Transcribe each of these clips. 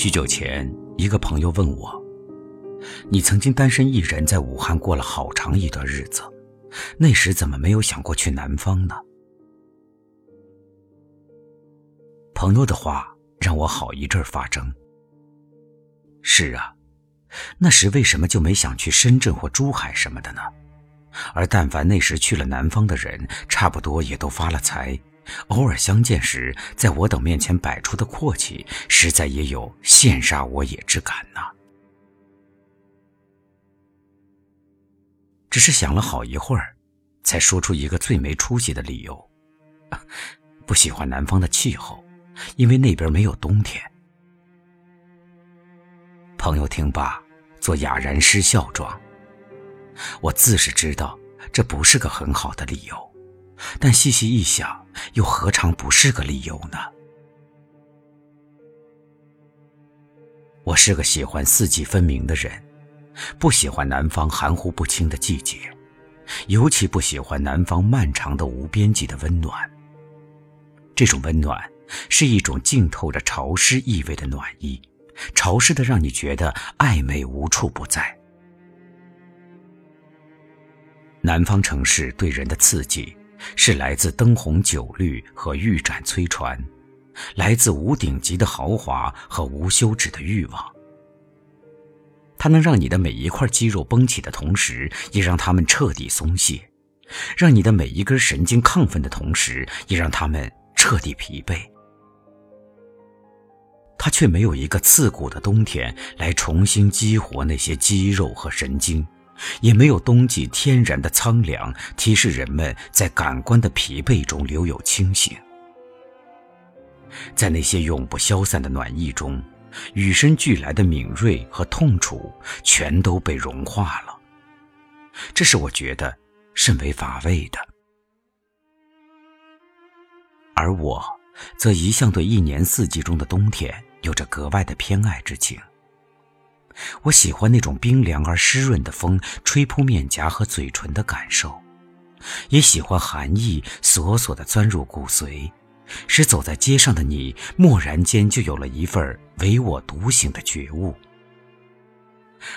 许久前，一个朋友问我：“你曾经单身一人在武汉过了好长一段日子，那时怎么没有想过去南方呢？”朋友的话让我好一阵发怔。是啊，那时为什么就没想去深圳或珠海什么的呢？而但凡那时去了南方的人，差不多也都发了财。偶尔相见时，在我等面前摆出的阔气，实在也有羡煞我也之感呐。只是想了好一会儿，才说出一个最没出息的理由：不喜欢南方的气候，因为那边没有冬天。朋友听罢，做哑然失笑状。我自是知道，这不是个很好的理由。但细细一想，又何尝不是个理由呢？我是个喜欢四季分明的人，不喜欢南方含糊不清的季节，尤其不喜欢南方漫长的无边际的温暖。这种温暖是一种浸透着潮湿意味的暖意，潮湿的让你觉得暧昧无处不在。南方城市对人的刺激。是来自灯红酒绿和玉盏催船，来自无顶级的豪华和无休止的欲望。它能让你的每一块肌肉绷起的同时，也让它们彻底松懈；让你的每一根神经亢奋的同时，也让它们彻底疲惫。它却没有一个刺骨的冬天来重新激活那些肌肉和神经。也没有冬季天然的苍凉，提示人们在感官的疲惫中留有清醒。在那些永不消散的暖意中，与生俱来的敏锐和痛楚全都被融化了。这是我觉得甚为乏味的。而我，则一向对一年四季中的冬天有着格外的偏爱之情。我喜欢那种冰凉而湿润的风吹扑面颊和嘴唇的感受，也喜欢寒意索索地钻入骨髓，使走在街上的你蓦然间就有了一份唯我独醒的觉悟。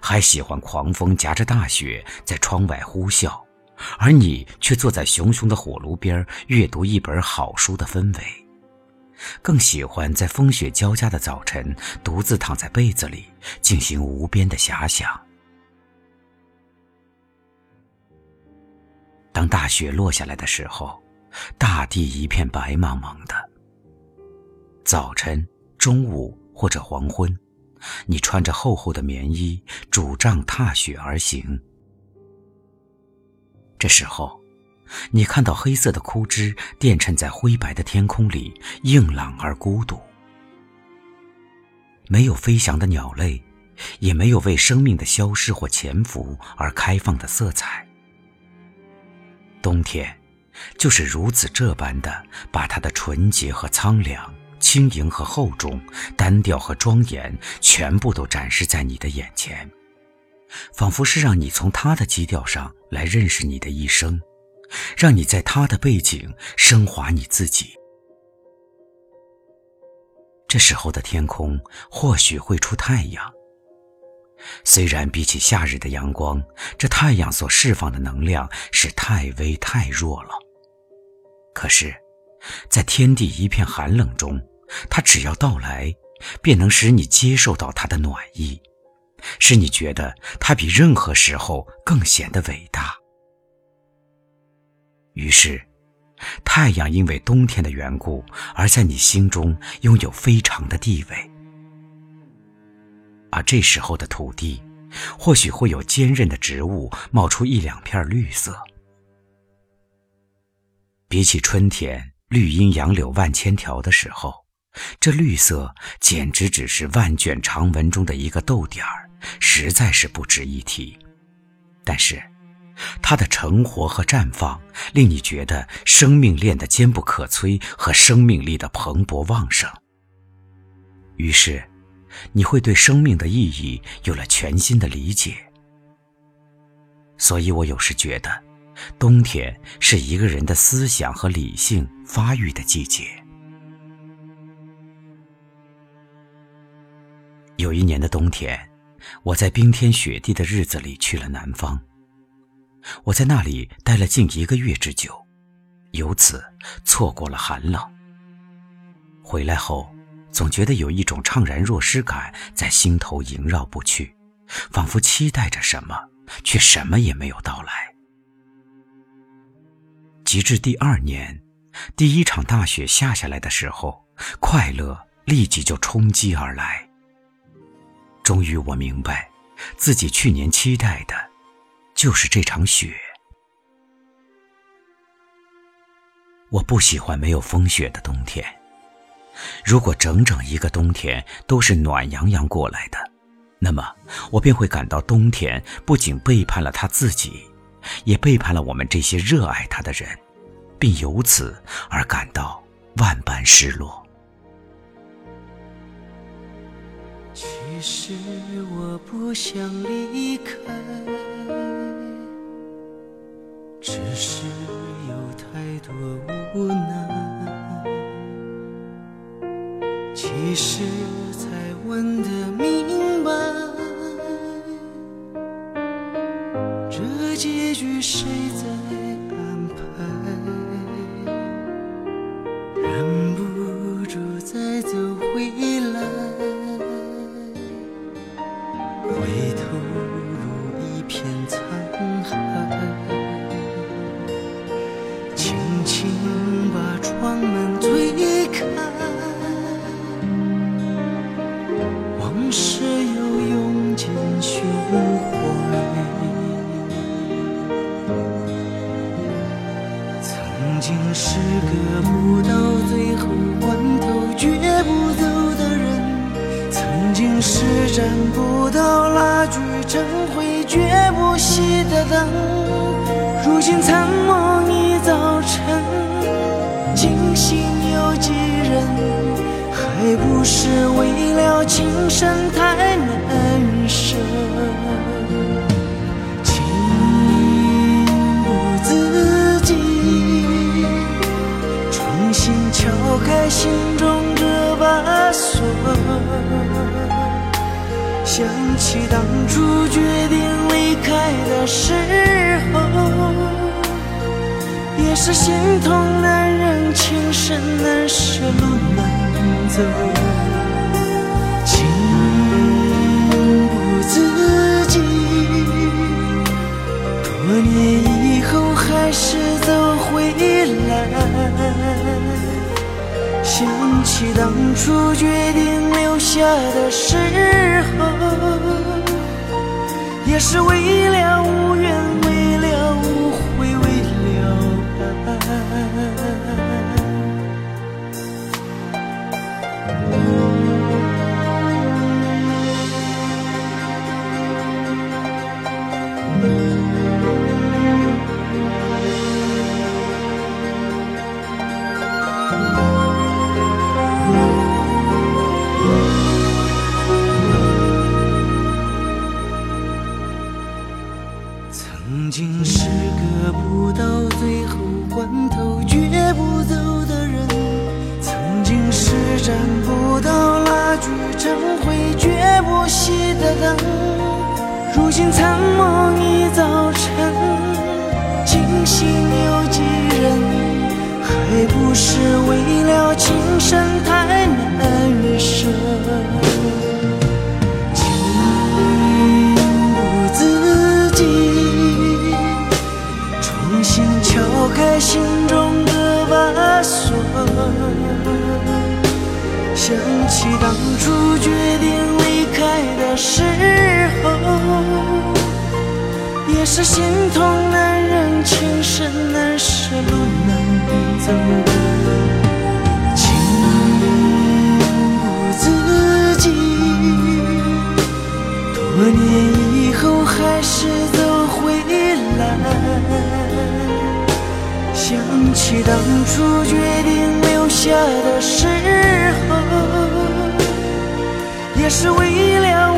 还喜欢狂风夹着大雪在窗外呼啸，而你却坐在熊熊的火炉边阅读一本好书的氛围。更喜欢在风雪交加的早晨，独自躺在被子里，进行无边的遐想。当大雪落下来的时候，大地一片白茫茫的。早晨、中午或者黄昏，你穿着厚厚的棉衣，拄杖踏雪而行。这时候。你看到黑色的枯枝垫衬在灰白的天空里，硬朗而孤独。没有飞翔的鸟类，也没有为生命的消失或潜伏而开放的色彩。冬天，就是如此这般的，把它的纯洁和苍凉、轻盈和厚重、单调和庄严，全部都展示在你的眼前，仿佛是让你从它的基调上来认识你的一生。让你在他的背景升华你自己。这时候的天空或许会出太阳，虽然比起夏日的阳光，这太阳所释放的能量是太微太弱了。可是，在天地一片寒冷中，它只要到来，便能使你接受到它的暖意，使你觉得它比任何时候更显得伟大。于是，太阳因为冬天的缘故，而在你心中拥有非常的地位。而这时候的土地，或许会有坚韧的植物冒出一两片绿色。比起春天绿荫杨柳万千条的时候，这绿色简直只是万卷长文中的一个逗点儿，实在是不值一提。但是。它的成活和绽放，令你觉得生命链的坚不可摧和生命力的蓬勃旺盛。于是，你会对生命的意义有了全新的理解。所以我有时觉得，冬天是一个人的思想和理性发育的季节。有一年的冬天，我在冰天雪地的日子里去了南方。我在那里待了近一个月之久，由此错过了寒冷。回来后，总觉得有一种怅然若失感在心头萦绕不去，仿佛期待着什么，却什么也没有到来。及至第二年，第一场大雪下下来的时候，快乐立即就冲击而来。终于，我明白，自己去年期待的，就是这场雪。我不喜欢没有风雪的冬天。如果整整一个冬天都是暖洋洋过来的，那么我便会感到冬天不仅背叛了他自己，也背叛了我们这些热爱他的人，并由此而感到万般失落。其实我不想离开，只是有太多无奈。其实才问的清醒有几人？还不是为了情深太难舍，情不自禁，重新敲开心中这把锁。想起当初决定离开的时候，也是心痛难忍，情深难舍，难。走，情不自禁，多年以后还是走回来。想起当初决定留下的时候，也是为了无怨，曾经是个不到最后关头绝不走的人，曾经是站不到拉锯成灰绝不熄的灯，如今残梦一早晨，惊醒有几人？还不是为了情深太难舍。开心中的把锁，想起当初决定离开的时候，也是心痛难忍，情深难舍，路难走，情不自禁，多年以后还是起当初决定留下的时候，也是为了